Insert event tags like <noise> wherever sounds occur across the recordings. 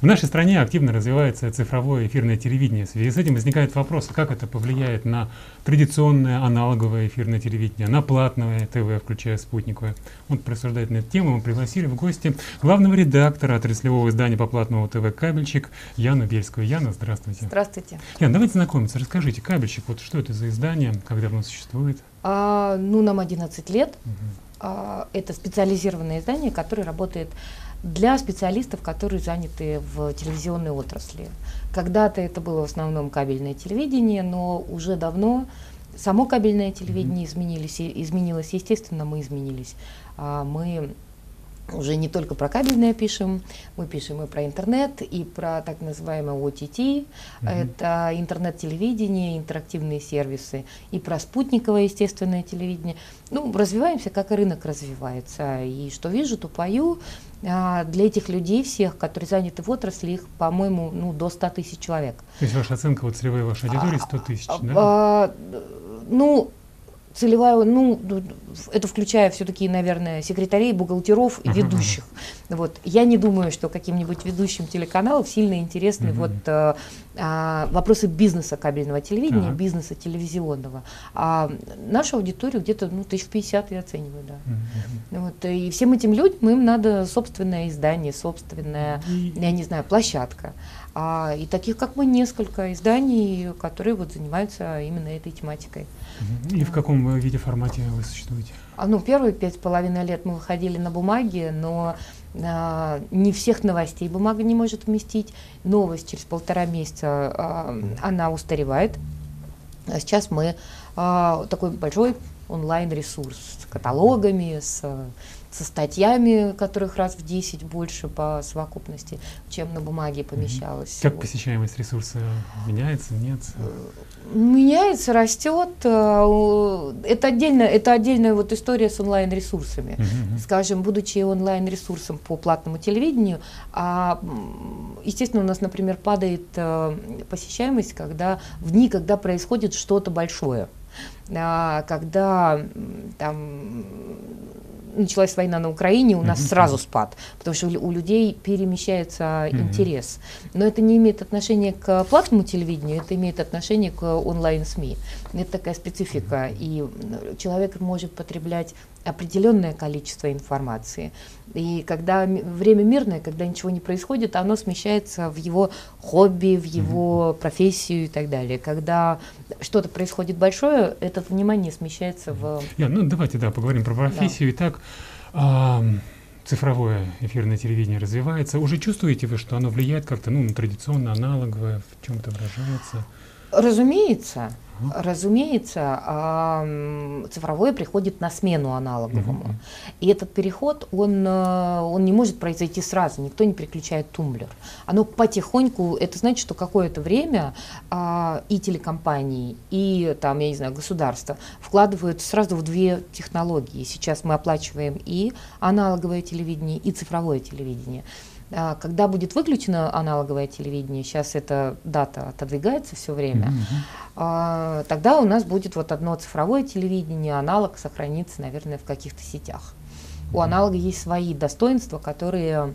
В нашей стране активно развивается цифровое эфирное телевидение. В связи с этим возникает вопрос, как это повлияет на традиционное аналоговое эфирное телевидение, на платное ТВ, включая спутниковое. Вот просуждать на эту тему мы пригласили в гости главного редактора отраслевого издания по платному ТВ «Кабельщик» Яну Бельскую. Яна, здравствуйте. Здравствуйте. Яна, давайте знакомиться. Расскажите, «Кабельщик», вот что это за издание, как давно существует? А, ну, нам 11 лет. Угу. А, это специализированное издание, которое работает для специалистов, которые заняты в телевизионной отрасли. Когда-то это было в основном кабельное телевидение, но уже давно само кабельное телевидение изменились, изменилось, естественно, мы изменились. А, мы уже не только про кабельное пишем, мы пишем и про интернет, и про так называемое OTT, mm-hmm. это интернет-телевидение, интерактивные сервисы, и про спутниковое естественное телевидение. Ну, развиваемся, как и рынок развивается. И что вижу, то пою. А для этих людей всех, которые заняты в отрасли, их, по-моему, ну, до 100 тысяч человек. То есть ваша оценка, вот целевой вашей аудитории 100 тысяч, а, да? А, ну, целевая, ну, это включая все-таки, наверное, секретарей, бухгалтеров и ведущих. Вот. Я не думаю, что каким-нибудь ведущим телеканалов сильно интересны вот, э, э, вопросы бизнеса кабельного телевидения, бизнеса телевизионного. А нашу аудиторию где-то ну, тысяч пятьдесят я оцениваю, да. Вот. И всем этим людям им надо собственное издание, собственная, я не знаю, площадка. А, и таких, как мы, несколько изданий, которые вот занимаются именно этой тематикой. И в каком виде формате вы существуете? А, ну, первые пять с половиной лет мы выходили на бумаге, но а, не всех новостей бумага не может вместить. Новость через полтора месяца, а, она устаревает. А сейчас мы а, такой большой онлайн-ресурс с каталогами, с со статьями, которых раз в 10 больше по совокупности, чем на бумаге помещалось. Как вот. посещаемость ресурса меняется, нет? Меняется, растет. Э, это, отдельно, это отдельная вот история с онлайн-ресурсами. Uh-huh. Скажем, будучи онлайн-ресурсом по платному телевидению, а, естественно, у нас, например, падает э, посещаемость, когда в дни, когда происходит что-то большое а, когда там началась война на Украине, у нас сразу спад, потому что у людей перемещается интерес. Но это не имеет отношения к платному телевидению, это имеет отношение к онлайн-СМИ. Это такая специфика, и человек может потреблять определенное количество информации. И когда время мирное, когда ничего не происходит, оно смещается в его хобби, в его mm-hmm. профессию и так далее. Когда что-то происходит большое, это внимание смещается в... Я, ну давайте да, поговорим про профессию. Да. Итак, а, цифровое эфирное телевидение развивается. Уже чувствуете вы, что оно влияет как-то, ну, традиционно, аналоговое, в чем-то выражается? Разумеется. Разумеется, цифровое приходит на смену аналоговому. Uh-huh. И этот переход, он, э, он не может произойти сразу, никто не переключает тумблер. Оно потихоньку, это значит, что какое-то время а, и телекомпании, и там, я не знаю, государство вкладывают сразу в две технологии. Сейчас мы оплачиваем и аналоговое телевидение, и цифровое телевидение. А, когда будет выключено аналоговое телевидение, сейчас эта дата отодвигается все время, mm-hmm. тогда у нас будет вот одно цифровое телевидение, аналог сохранится, наверное, в каких-то сетях. Mm-hmm. У аналога есть свои достоинства, которые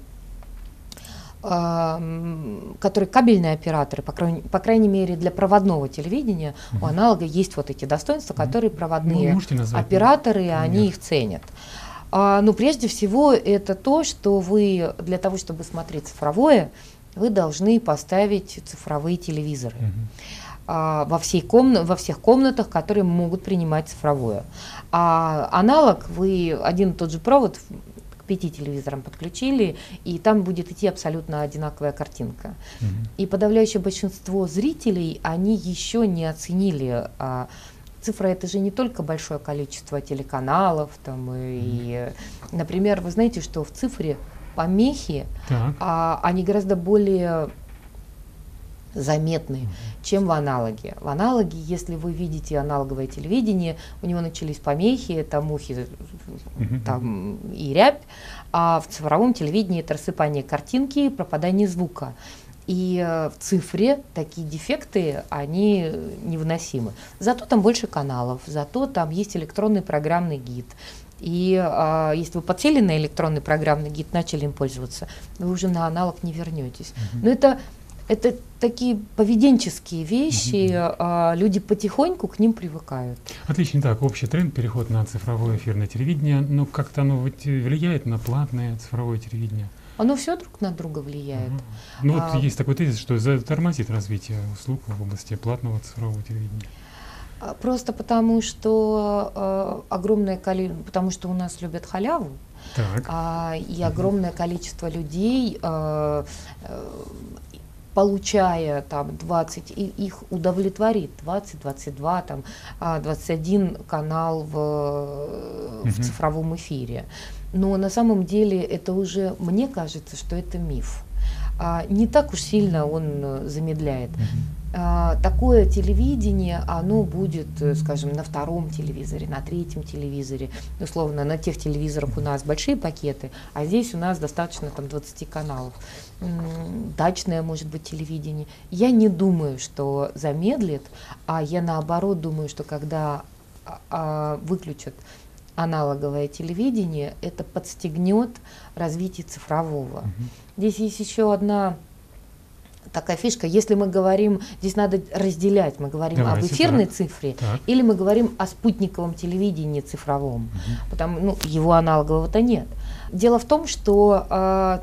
которые кабельные операторы, по крайней, по крайней мере для проводного телевидения, uh-huh. у аналога есть вот эти достоинства, которые проводные ну, назвать, операторы, нет. они их ценят. А, ну, прежде всего, это то, что вы для того, чтобы смотреть цифровое, вы должны поставить цифровые телевизоры. Uh-huh. во, всей комна- во всех комнатах, которые могут принимать цифровое. А аналог вы один и тот же провод к пяти телевизорам подключили, и там будет идти абсолютно одинаковая картинка. Uh-huh. И подавляющее большинство зрителей, они еще не оценили а, цифра это же не только большое количество телеканалов, там, и, например, вы знаете, что в цифре помехи, а, они гораздо более заметны, чем в аналоге. В аналоге, если вы видите аналоговое телевидение, у него начались помехи, это мухи там, и рябь, а в цифровом телевидении это рассыпание картинки, пропадание звука. И э, в цифре такие дефекты, они невыносимы. Зато там больше каналов, зато там есть электронный программный гид. И а, если вы подсели на электронный программный гид, начали им пользоваться, вы уже на аналог не вернетесь. Uh-huh. Но это это такие поведенческие вещи, mm-hmm. а, люди потихоньку к ним привыкают. Отлично, так, общий тренд, переход на цифровое эфирное телевидение, но как-то оно влияет на платное цифровое телевидение? Оно все друг на друга влияет. Ага. Ну а, вот есть такой тезис, что затормозит развитие услуг в области платного цифрового телевидения. А, просто потому, что э, огромное количество, потому что у нас любят халяву, так. А, и огромное количество людей э, э, получая там 20, и их удовлетворит 20, 22, там 21 а, канал в, в цифровом эфире. Но на самом деле это уже, мне кажется, что это миф. А, не так уж сильно он э, замедляет. А, такое телевидение, оно будет, э, скажем, на втором телевизоре, на третьем телевизоре. Условно, на тех телевизорах у нас большие пакеты, а здесь у нас достаточно там 20 каналов. Дачное, может быть, телевидение. Я не думаю, что замедлит, а я наоборот думаю, что когда а, выключат аналоговое телевидение, это подстегнет развитие цифрового. Угу. Здесь есть еще одна такая фишка. Если мы говорим, здесь надо разделять, мы говорим Давайте, об эфирной так. цифре так. или мы говорим о спутниковом телевидении цифровом, угу. потому ну его аналогового-то нет. Дело в том, что э,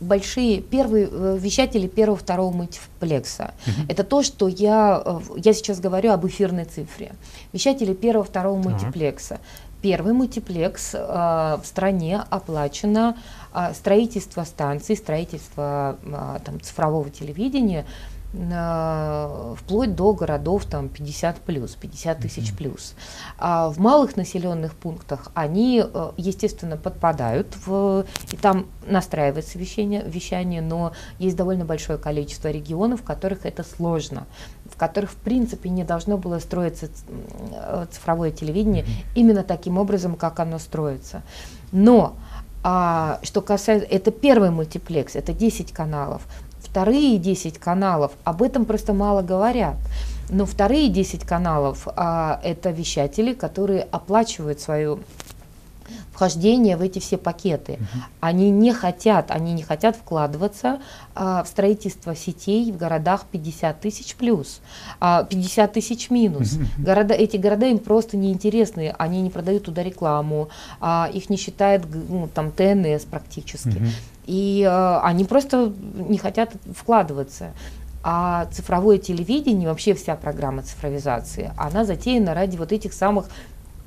большие первые э, вещатели первого второго мультиплекса. Uh-huh. Это то, что я э, я сейчас говорю об эфирной цифре. Вещатели первого второго uh-huh. мультиплекса. Первый мультиплекс э, в стране оплачено э, строительство станций, строительство э, там, цифрового телевидения вплоть до городов там 50 плюс, 50 тысяч плюс. А в малых населенных пунктах они, э, естественно, подпадают в, и там настраивается вещание, вещание, но есть довольно большое количество регионов, в которых это сложно в которых в принципе не должно было строиться э, цифровое телевидение именно таким образом, как оно строится. Но а, что касается, это первый мультиплекс, это 10 каналов. Вторые 10 каналов, об этом просто мало говорят. Но вторые 10 каналов а, это вещатели, которые оплачивают свою вхождение в эти все пакеты. Угу. Они не хотят, они не хотят вкладываться а, в строительство сетей в городах 50 тысяч плюс, а, 50 тысяч минус. Угу. Города, эти города им просто неинтересны, они не продают туда рекламу, а, их не считает ну, там ТНС практически. Угу. И а, они просто не хотят вкладываться. А цифровое телевидение, вообще вся программа цифровизации, она затеяна ради вот этих самых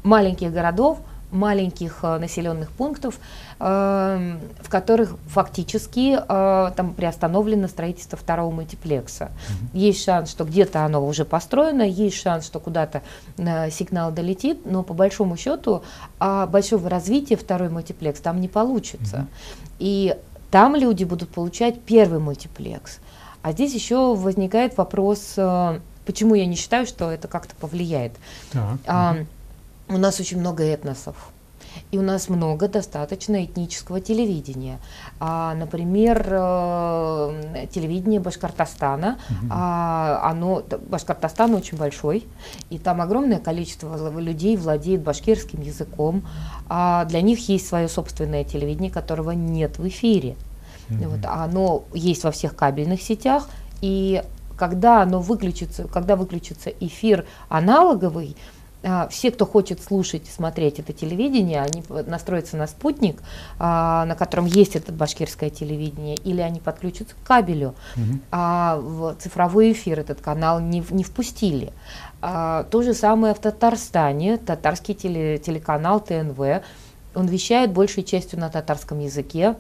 маленьких городов, маленьких э, населенных пунктов, э, в которых фактически э, там приостановлено строительство второго мультиплекса. Mm-hmm. Есть шанс, что где-то оно уже построено, есть шанс, что куда-то сигнал долетит, но по большому счету а большого развития второй мультиплекс там не получится. Mm-hmm. И там люди будут получать первый мультиплекс. А здесь еще возникает вопрос, почему я не считаю, что это как-то повлияет. Так, а, у нас очень много этносов. И у нас много достаточно этнического телевидения. А, например, э, телевидение Башкортостана, угу. а, оно, Башкортостан очень большой, и там огромное количество людей владеет башкирским языком. А для них есть свое собственное телевидение, которого нет в эфире. Угу. Вот, оно есть во всех кабельных сетях, и когда оно выключится, когда выключится эфир аналоговый, а, все, кто хочет слушать, смотреть это телевидение, они настроятся на спутник, а, на котором есть это башкирское телевидение, или они подключатся к кабелю. Угу. А в цифровой эфир этот канал не, не впустили. А, то же самое в Татарстане, татарский теле, телеканал ТНВ, он вещает большей частью на татарском языке,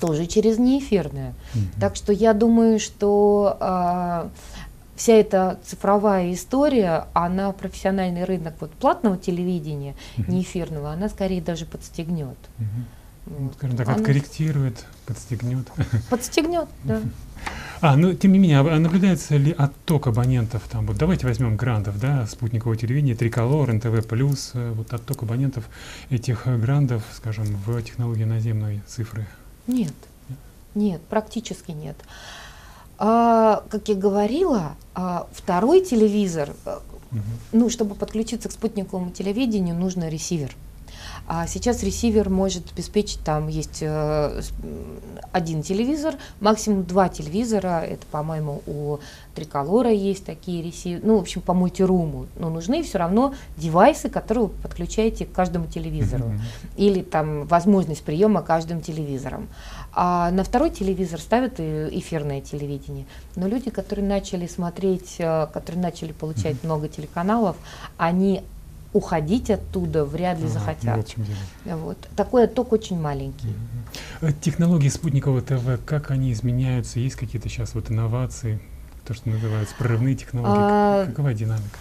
тоже через неэфирное. Угу. Так что я думаю, что вся эта цифровая история, она профессиональный рынок вот платного телевидения, угу. не эфирного, она скорее даже подстегнет. Угу. Вот. Скажем так, она... откорректирует, подстегнет. Подстегнет, <laughs> да. А, ну, тем не менее, а наблюдается ли отток абонентов? Там, вот давайте возьмем грантов, да, спутникового телевидения, Триколор, НТВ+, э, вот отток абонентов этих грантов, скажем, в технологии наземной цифры? Нет. Нет, практически нет. А, как я говорила, а, второй телевизор, угу. ну, чтобы подключиться к спутниковому телевидению, нужно ресивер. А сейчас ресивер может обеспечить, там есть э, один телевизор, максимум два телевизора, это, по-моему, у Триколора есть такие ресиверы, ну, в общем, по мультируму, но нужны все равно девайсы, которые вы подключаете к каждому телевизору, mm-hmm. или там возможность приема каждым телевизором. А на второй телевизор ставят эфирное телевидение. Но люди, которые начали смотреть, э, которые начали получать mm-hmm. много телеканалов, они уходить оттуда вряд ли ага, захотят. Вот, вот. Такой отток очень маленький. Угу. Технологии спутникового ТВ, как они изменяются? Есть какие-то сейчас вот инновации, то, что называется прорывные технологии? А, Какова динамика?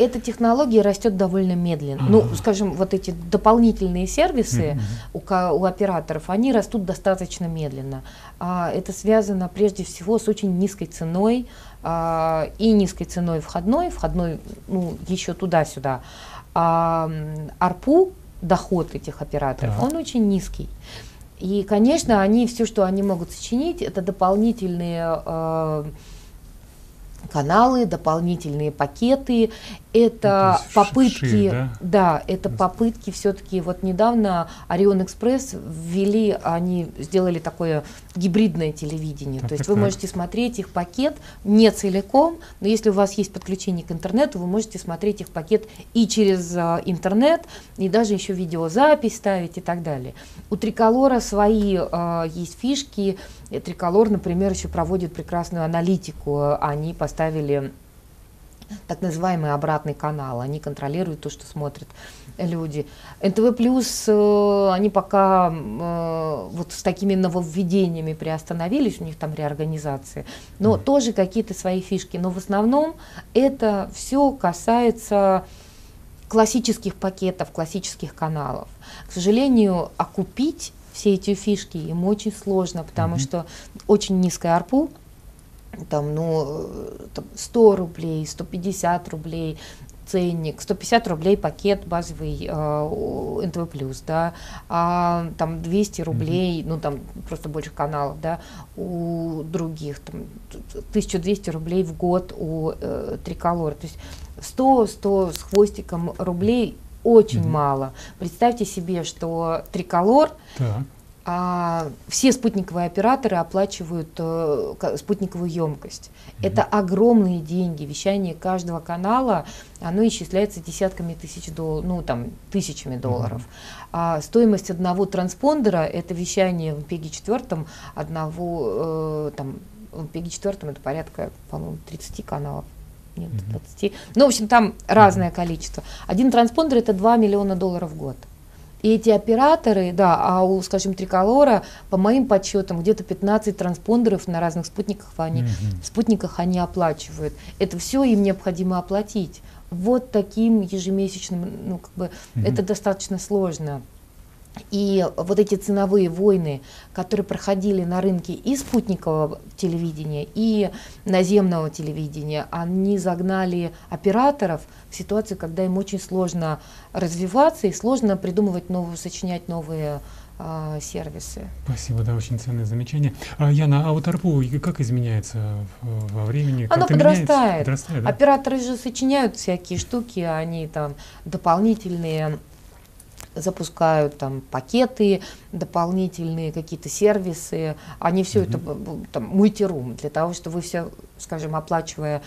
эта технология растет довольно медленно. А-а-а. Ну, скажем, вот эти дополнительные сервисы mm-hmm. у, у операторов, они растут достаточно медленно. А, это связано прежде всего с очень низкой ценой а, и низкой ценой входной, входной, ну, еще туда-сюда. А АРПУ, доход этих операторов, так. он очень низкий. И, конечно, они все, что они могут сочинить, это дополнительные э, каналы, дополнительные пакеты, это ну, попытки, шире, да? да, это попытки все-таки, вот недавно Орион Экспресс ввели, они сделали такое гибридное телевидение, так, то есть так, вы так. можете смотреть их пакет не целиком, но если у вас есть подключение к интернету, вы можете смотреть их пакет и через а, интернет, и даже еще видеозапись ставить и так далее. У Триколора свои а, есть фишки, Триколор, например, еще проводит прекрасную аналитику, они поставили так называемый обратный канал. Они контролируют то, что смотрят люди. НТВ Плюс, э, они пока э, вот с такими нововведениями приостановились, у них там реорганизации, но mm. тоже какие-то свои фишки. Но в основном это все касается классических пакетов, классических каналов. К сожалению, окупить все эти фишки им очень сложно, потому mm-hmm. что очень низкая арпу, там, ну, там 100 рублей, 150 рублей ценник, 150 рублей пакет базовый э, НТВ+, да, а там 200 рублей, mm-hmm. ну там просто больше каналов, да, у других, там 1200 рублей в год у э, Триколора, то есть 100, 100 с хвостиком рублей очень mm-hmm. мало. Представьте себе, что Триколор так все спутниковые операторы оплачивают э, спутниковую емкость. Mm-hmm. Это огромные деньги. Вещание каждого канала, оно исчисляется десятками тысяч долларов, ну там тысячами долларов. Mm-hmm. А стоимость одного транспондера, это вещание в PEGI-4, одного, э, там, в PEGI-4 это порядка, по-моему, 30 каналов нет, 20. Ну, в общем, там разное количество. Один транспондер это 2 миллиона долларов в год. И эти операторы, да, а у, скажем, Триколора, по моим подсчетам, где-то 15 транспондеров на разных спутниках они, mm-hmm. спутниках они оплачивают. Это все им необходимо оплатить. Вот таким ежемесячным, ну, как бы, mm-hmm. это достаточно сложно. И вот эти ценовые войны, которые проходили на рынке и спутникового телевидения, и наземного телевидения, они загнали операторов в ситуацию, когда им очень сложно развиваться и сложно придумывать новые, сочинять новые э, сервисы. Спасибо, да, очень ценное замечание. А, Яна, а вот АРПУ как изменяется во времени? Оно подрастает. подрастает да? Операторы же сочиняют всякие штуки, они там дополнительные запускают там пакеты, дополнительные какие-то сервисы, они все mm-hmm. это там мультирум для того, чтобы вы все, скажем, оплачивая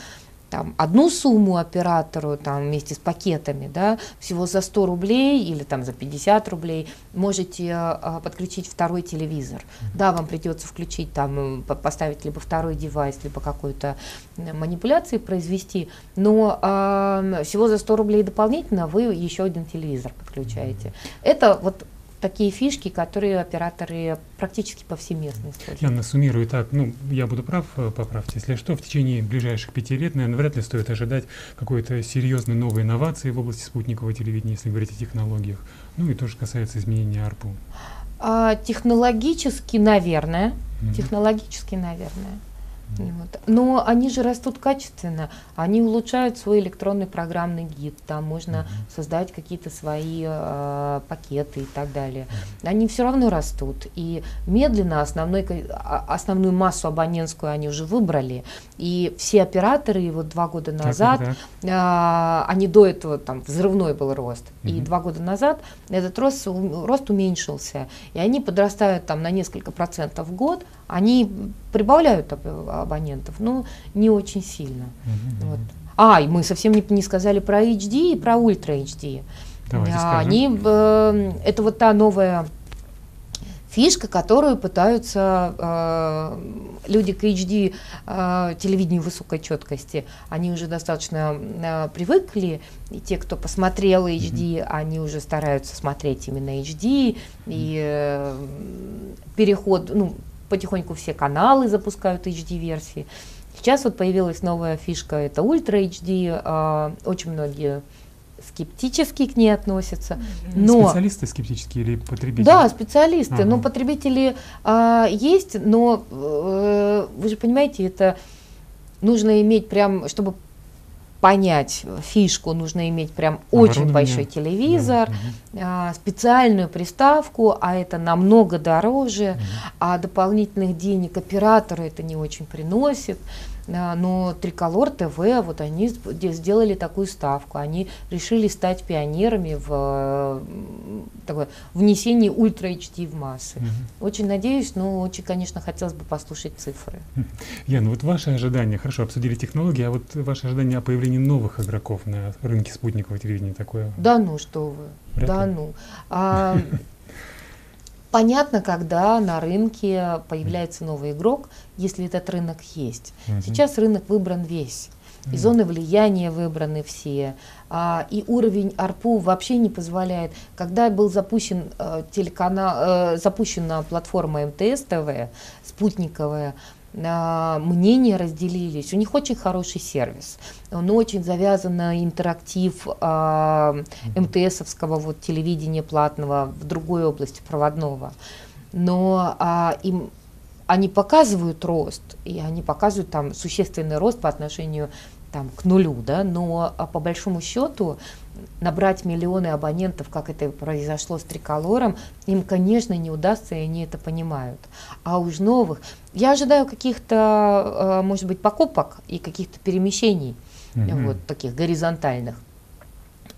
там, одну сумму оператору там, вместе с пакетами, да, всего за 100 рублей или там, за 50 рублей можете а, подключить второй телевизор. Mm-hmm. Да, вам придется включить, там, поставить либо второй девайс, либо какую-то манипуляцию произвести, но а, всего за 100 рублей дополнительно вы еще один телевизор подключаете. Mm-hmm. Это вот такие фишки, которые операторы практически повсеместно используют. Я суммирую так, ну, я буду прав, э, поправьте, если что, в течение ближайших пяти лет, наверное, вряд ли стоит ожидать какой-то серьезной новой инновации в области спутникового телевидения, если говорить о технологиях. Ну и тоже касается изменения АРПУ. А, технологически, наверное, mm-hmm. технологически, наверное. Вот. Но они же растут качественно, они улучшают свой электронный программный гид, там можно uh-huh. создать какие-то свои э, пакеты и так далее. Они все равно растут, и медленно основной, а, основную массу абонентскую они уже выбрали, и все операторы вот два года назад, так, так. Э, они до этого там взрывной был рост, uh-huh. и два года назад этот рост, рост уменьшился, и они подрастают там на несколько процентов в год, они прибавляют абонентов, но не очень сильно. Mm-hmm. Вот. А, и мы совсем не, не сказали про HD и про Ultra HD. Давайте а, Они, э, это вот та новая фишка, которую пытаются э, люди к HD э, телевидению высокой четкости. Они уже достаточно э, привыкли, и те, кто посмотрел HD, mm-hmm. они уже стараются смотреть именно HD, и э, переход, ну, потихоньку все каналы запускают HD-версии. Сейчас вот появилась новая фишка, это Ultra HD, э, очень многие скептически к ней относятся. Но, специалисты скептические или потребители? Да, специалисты. Ага. Но потребители э, есть, но э, вы же понимаете, это нужно иметь прям, чтобы понять фишку, нужно иметь прям очень большой телевизор, да. а, специальную приставку, а это намного дороже, а дополнительных денег оператору это не очень приносит. Но Триколор ТВ, вот они сделали такую ставку, они решили стать пионерами в такое, внесении ультра HD в массы. Угу. Очень надеюсь, но очень, конечно, хотелось бы послушать цифры. Яна, вот ваши ожидания, хорошо, обсудили технологии, а вот ваши ожидания о появлении новых игроков на рынке спутникового телевидения такое? Да ну, что вы, Вряд да ли. ну. А, <laughs> Понятно, когда на рынке появляется новый игрок, если этот рынок есть. Угу. Сейчас рынок выбран весь. И зоны влияния выбраны все. А, и уровень АРПУ вообще не позволяет. Когда был запущен э, телеканал, э, запущена платформа МТС ТВ, спутниковая, мнения разделились. У них очень хороший сервис. Он очень завязан на интерактив а, МТСовского вот, телевидения платного в другой области проводного. Но а, им они показывают рост, и они показывают там существенный рост по отношению там, к нулю, да, но а по большому счету набрать миллионы абонентов, как это произошло с триколором, им, конечно, не удастся, и они это понимают. А уж новых, я ожидаю каких-то, а, может быть, покупок и каких-то перемещений, mm-hmm. вот таких горизонтальных.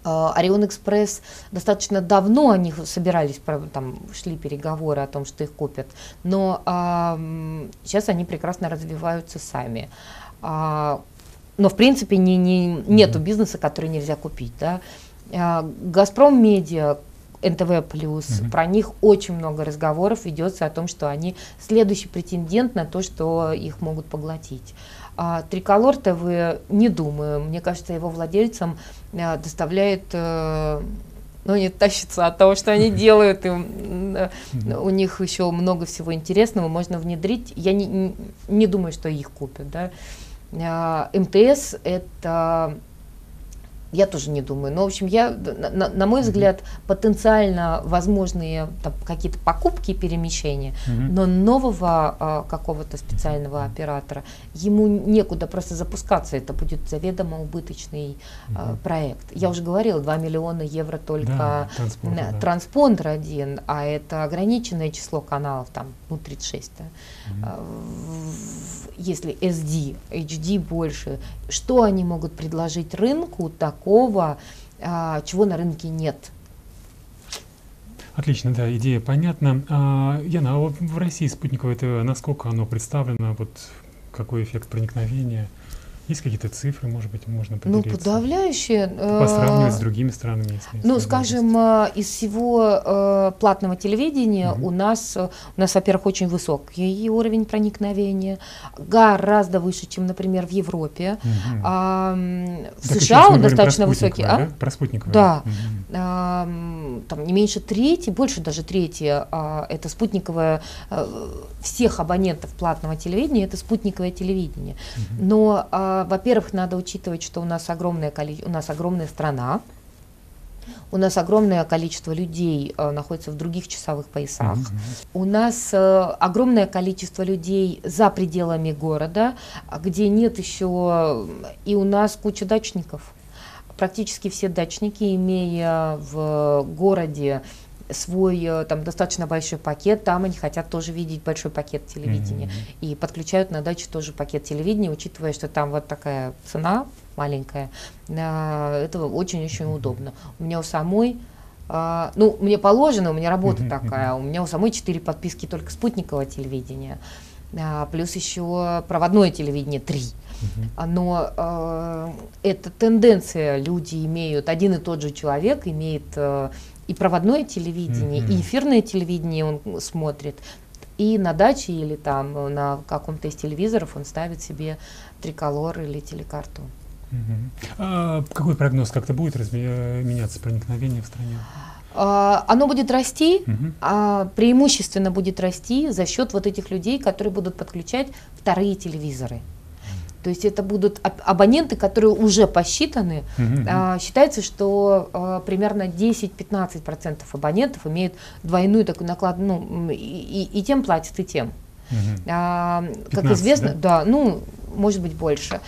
А, Орион Экспресс достаточно давно они собирались, там шли переговоры о том, что их купят, но а, сейчас они прекрасно развиваются сами. А, но в принципе не, не, нету бизнеса, который нельзя купить. Да? А, Газпром Медиа, НТВ плюс, угу. про них очень много разговоров ведется о том, что они следующий претендент на то, что их могут поглотить. А, Триколор ТВ не думаю. Мне кажется, его владельцам а, доставляет э, ну, не тащится от того, что они <laughs> делают, и у них еще много всего интересного можно внедрить. Я не, не думаю, что их купят, да. А, МТС это я тоже не думаю. Но, в общем, я, на, на мой взгляд, потенциально возможные какие-то покупки и перемещения, mm-hmm. но нового а, какого-то специального оператора ему некуда просто запускаться. Это будет заведомо убыточный mm-hmm. а, проект. Я уже говорила, 2 миллиона евро только да, транспондер, да. транспондер один, а это ограниченное число каналов, там, ну, 36. Да. Mm-hmm. А, если SD, HD больше, что они могут предложить рынку такого, а, чего на рынке нет? Отлично, да, идея понятна. А, Яна, а в России спутниковое ТВ, насколько оно представлено, вот какой эффект проникновения? Есть какие-то цифры, может быть, можно ну, поделиться? Ну, подавляющие. По сравнивать с другими странами, если Ну, скажем, э, из всего э, платного телевидения угу. у нас, у нас, во-первых, очень высокий уровень проникновения, гораздо выше, чем, например, в Европе. Угу. А, в так США он достаточно высокий. А? Да? Про спутниковое. Да. Угу. А, там не меньше трети, больше даже трети, а, это спутниковое, а, всех абонентов платного телевидения, это спутниковое телевидение. Угу. Но а, во-первых, надо учитывать, что у нас огромная, у нас огромная страна, У нас огромное количество людей э, находится в других часовых поясах. Mm-hmm. У нас э, огромное количество людей за пределами города, где нет еще... И у нас куча дачников. Практически все дачники, имея в городе свой э, там достаточно большой пакет, там они хотят тоже видеть большой пакет телевидения mm-hmm. и подключают на даче тоже пакет телевидения, учитывая, что там вот такая цена маленькая, это очень-очень mm-hmm. удобно. У меня у самой Uh, ну, мне положено, у меня работа uh-huh, такая, uh-huh. у меня у самой четыре подписки только спутникового телевидения, uh, плюс еще проводное телевидение три. Но uh, эта тенденция, люди имеют, один и тот же человек имеет uh, и проводное телевидение, mm-hmm. и эфирное телевидение он смотрит, и на даче или там на каком-то из телевизоров он ставит себе триколор или телекарту. Mm-hmm. А какой прогноз как-то будет разме- меняться проникновение в стране? Uh, оно будет расти, uh-huh. uh, преимущественно будет расти за счет вот этих людей, которые будут подключать вторые телевизоры. То есть это будут абоненты, которые уже посчитаны. Mm-hmm. А, считается, что а, примерно 10-15% абонентов имеют двойную такую наклад, ну, и, и, и тем платят, и тем. Mm-hmm. А, 15, как известно, да? да, ну, может быть больше.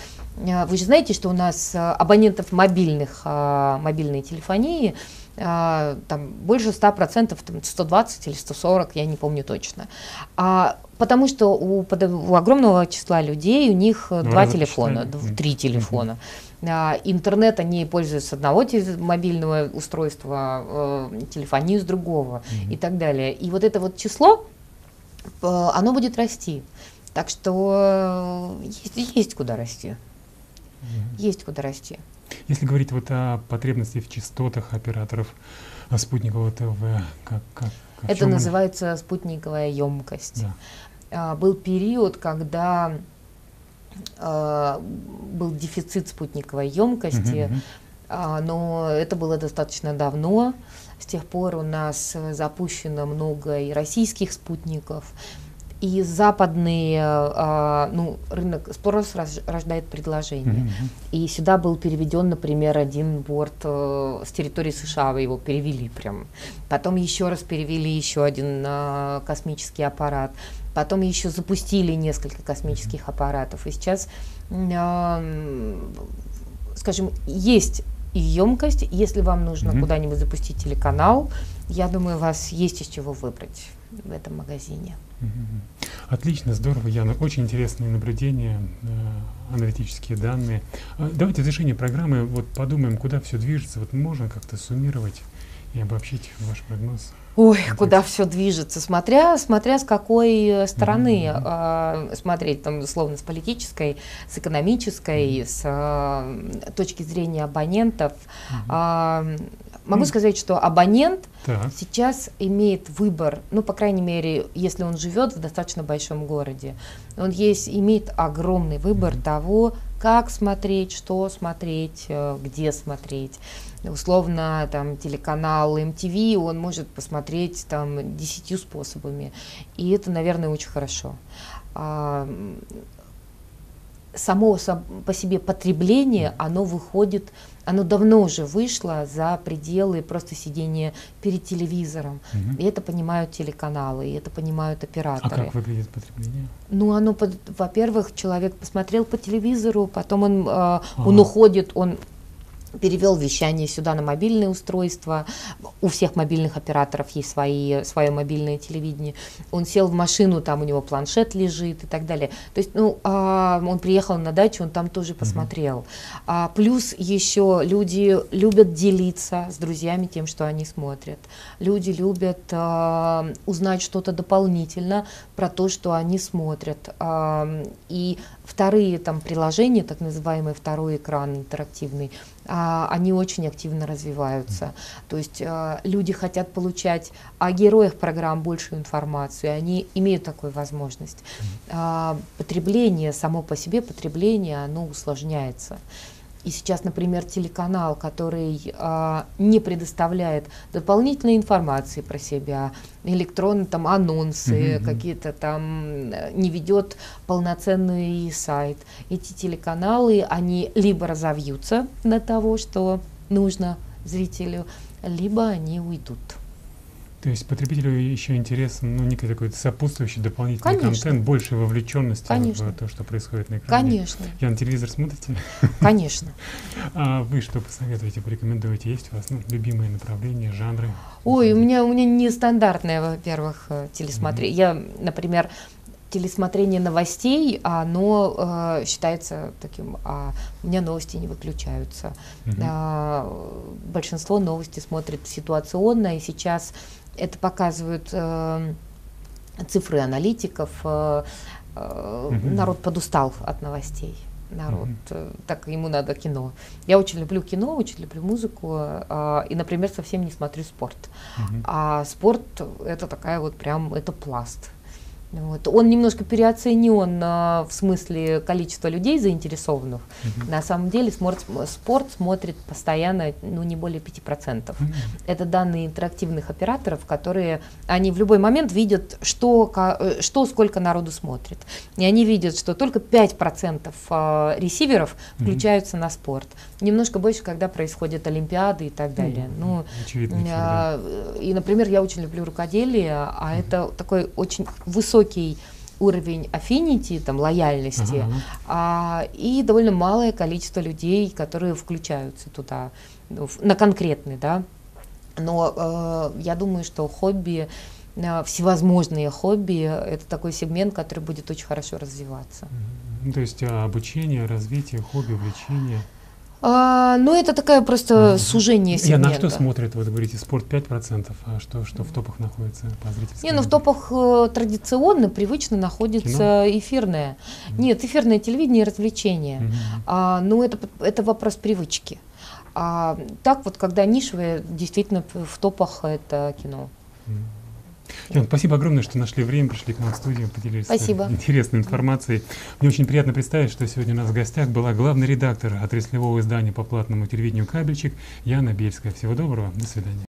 А, вы же знаете, что у нас а, абонентов мобильных, а, мобильной телефонии там больше 100%, там 120 или 140, я не помню точно. А Потому что у, у огромного числа людей у них ну, два телефона, читали. три телефона. А, интернет они пользуются одного мобильного устройства, э, телефонию с другого mm-hmm. и так далее. И вот это вот число, э, оно будет расти. Так что э, есть, есть куда расти. Mm-hmm. Есть куда расти. Если говорить вот о потребности в частотах операторов спутникового ТВ, как, как, это называется она? спутниковая емкость. Да. А, был период, когда а, был дефицит спутниковой емкости, uh-huh, но это было достаточно давно. С тех пор у нас запущено много и российских спутников, и западные, э, ну, рынок, спрос рождает предложение. Mm-hmm. И сюда был переведен, например, один борт э, с территории США, вы его перевели прям. Потом еще раз перевели еще один э, космический аппарат. Потом еще запустили несколько космических аппаратов. И сейчас, э, скажем, есть и емкость. Если вам нужно mm-hmm. куда-нибудь запустить телеканал, я думаю, у вас есть из чего выбрать в этом магазине. Отлично, здорово, Яна. Очень интересные наблюдения, э, аналитические данные. А, давайте в завершении программы вот подумаем, куда все движется. Вот можно как-то суммировать и обобщить ваш прогноз? Ой, куда все движется, смотря, смотря с какой э, стороны mm-hmm. э, смотреть, там, условно, с политической, с экономической, mm-hmm. с э, точки зрения абонентов. Mm-hmm. Э, Могу сказать, что абонент так. сейчас имеет выбор, ну, по крайней мере, если он живет в достаточно большом городе, он есть, имеет огромный выбор того, как смотреть, что смотреть, э, где смотреть. Условно, там, телеканал MTV, он может посмотреть там десятью способами. И это, наверное, очень хорошо. А, само по себе потребление, оно выходит оно давно уже вышло за пределы просто сидения перед телевизором. Угу. И это понимают телеканалы, и это понимают операторы. А как выглядит потребление? Ну, оно, во-первых, человек посмотрел по телевизору, потом он, э, ага. он уходит, он перевел вещание сюда на мобильное устройство. У всех мобильных операторов есть свои, свое мобильное телевидение. Он сел в машину, там у него планшет лежит и так далее. То есть, ну, а, он приехал на дачу, он там тоже посмотрел. Mm-hmm. А, плюс еще люди любят делиться с друзьями тем, что они смотрят. Люди любят а, узнать что-то дополнительно про то, что они смотрят. А, и вторые там приложения, так называемый второй экран интерактивный, они очень активно развиваются. То есть а, люди хотят получать о героях программ большую информацию, они имеют такую возможность. А, потребление, само по себе потребление, оно усложняется. И сейчас, например, телеканал, который а, не предоставляет дополнительной информации про себя, электронные там анонсы, mm-hmm. какие-то там э, не ведет полноценный сайт. Эти телеканалы, они либо разовьются до того, что нужно зрителю, либо они уйдут. То есть потребителю еще интересен ну, некий такой сопутствующий дополнительный Конечно. контент, больше вовлеченности Конечно. в то, что происходит на экране. Конечно, Я на телевизор смотрите? <laughs> конечно. А вы что посоветуете, порекомендуете? Есть у вас ну, любимые направления, жанры? Ой, у меня, у меня нестандартное, во-первых, э, телесмотрение. Я, например, телесмотрение новостей, оно э, считается таким, а у меня новости не выключаются. Мгм. А, большинство новостей смотрит ситуационно, и сейчас это показывают э, цифры аналитиков. э, э. Народ подустал от новостей. Народ, э, так ему надо кино. Я очень люблю кино, очень люблю музыку, э, и, например, совсем не смотрю спорт. Мгм. А спорт это такая вот прям, это пласт. Вот. Он немножко переоценен а, в смысле количества людей заинтересованных. Мгм. На самом деле спорт, спорт смотрит постоянно ну, не более 5%. Мгм. Это данные интерактивных операторов, которые они в любой момент видят, что, э, что сколько народу смотрит. И они видят, что только 5% а, ресиверов включаются на спорт. Немножко больше, когда происходят Олимпиады и так далее. Ну, да. а, И, например, я очень люблю рукоделие, а это такой очень высокий уровень affinity, там, лояльности, ага. а, и довольно малое количество людей, которые включаются туда, ну, на конкретный, да. Но э, я думаю, что хобби, э, всевозможные хобби, это такой сегмент, который будет очень хорошо развиваться. Ну, то есть а, обучение, развитие, хобби, увлечение. А, ну, это такая просто Мгм. сужение Я сегмента. на что смотрит, вот говорите, спорт 5%, а что, что в топах находится по зрительскому? Не, ну в топах э, традиционно, привычно находится эфирное. Мгм. Нет, эфирное телевидение и развлечения. Мгм. А, ну, это, это вопрос привычки. А так вот, когда нишевые, действительно в топах это кино. Мгм. Лен, спасибо огромное, что нашли время, пришли к нам в студию, поделились Спасибо. интересной информацией. Мне очень приятно представить, что сегодня у нас в гостях была главный редактор отраслевого издания по платному телевидению «Кабельчик» Яна Бельская. Всего доброго, до свидания.